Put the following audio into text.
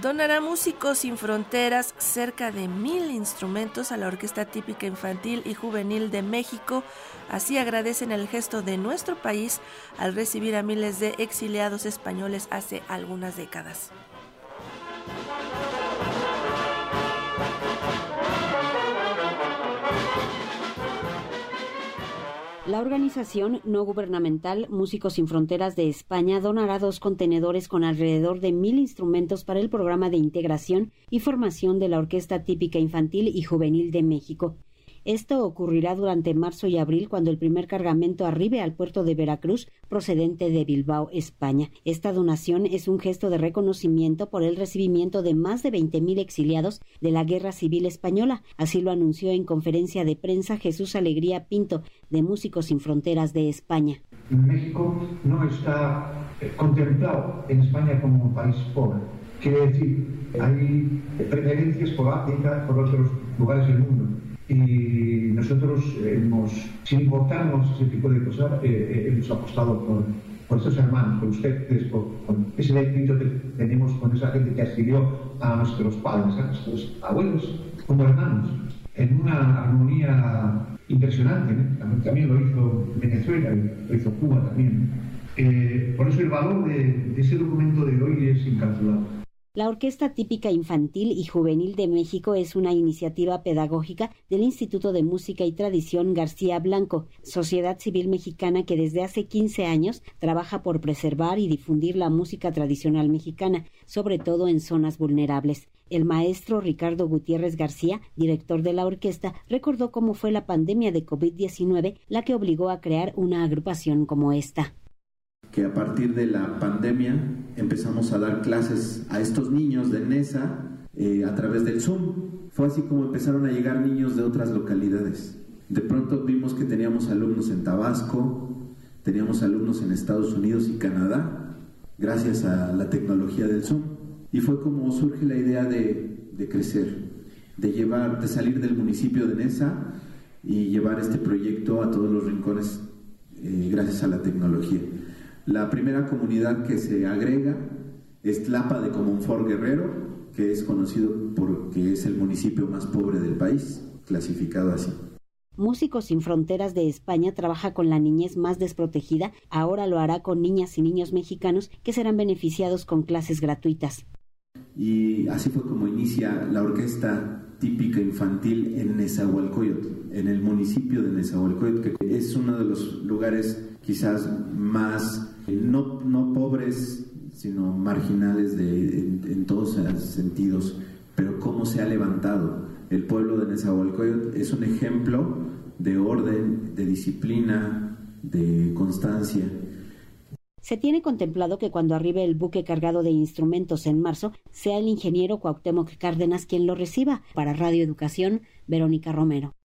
donará Músicos Sin Fronteras cerca de mil instrumentos a la Orquesta Típica Infantil y Juvenil de México. Así agradecen el gesto de nuestro país al recibir a miles de exiliados españoles hace algunas décadas. La organización no gubernamental Músicos sin Fronteras de España donará dos contenedores con alrededor de mil instrumentos para el programa de integración y formación de la Orquesta Típica Infantil y Juvenil de México. Esto ocurrirá durante marzo y abril cuando el primer cargamento arribe al puerto de Veracruz procedente de Bilbao, España. Esta donación es un gesto de reconocimiento por el recibimiento de más de 20.000 exiliados de la Guerra Civil Española. Así lo anunció en conferencia de prensa Jesús Alegría Pinto, de Músicos sin Fronteras de España. México no está eh, contemplado en España como un país pobre. Quiere decir, hay preferencias por por otros lugares del mundo y nosotros hemos, sin importarnos ese tipo de cosas, eh, eh, hemos apostado por, por estos hermanos, por ustedes, por, ese éxito que tenemos con esa gente que adquirió a nuestros padres, a nuestros abuelos, como hermanos, en una armonía impresionante. También, lo hizo Venezuela, lo hizo Cuba también. Eh, por eso el valor de, de ese documento de hoy es incalculable. La Orquesta Típica Infantil y Juvenil de México es una iniciativa pedagógica del Instituto de Música y Tradición García Blanco, sociedad civil mexicana que desde hace 15 años trabaja por preservar y difundir la música tradicional mexicana, sobre todo en zonas vulnerables. El maestro Ricardo Gutiérrez García, director de la orquesta, recordó cómo fue la pandemia de COVID-19 la que obligó a crear una agrupación como esta que a partir de la pandemia empezamos a dar clases a estos niños de NESA eh, a través del Zoom. Fue así como empezaron a llegar niños de otras localidades. De pronto vimos que teníamos alumnos en Tabasco, teníamos alumnos en Estados Unidos y Canadá, gracias a la tecnología del Zoom. Y fue como surge la idea de, crecer, de llevar, de salir del municipio de Nesa y llevar este proyecto a todos los rincones eh, gracias a la tecnología. La primera comunidad que se agrega es Tlapa de Comonfort Guerrero, que es conocido porque es el municipio más pobre del país, clasificado así. Músicos sin Fronteras de España trabaja con la niñez más desprotegida, ahora lo hará con niñas y niños mexicanos que serán beneficiados con clases gratuitas. Y así fue como inicia la orquesta típica infantil en Nezahualcóyotl, en el municipio de Nezahualcóyotl, que es uno de los lugares quizás más no, no pobres, sino marginales de, en, todos los sentidos, pero cómo se ha levantado. El pueblo de Nezahualcóyotl es un ejemplo de orden, de disciplina, de constancia. Se tiene contemplado que cuando arribe el buque cargado de instrumentos en marzo, sea el ingeniero Cuauhtémoc Cárdenas quien lo reciba. Para Radio Educación, Verónica Romero.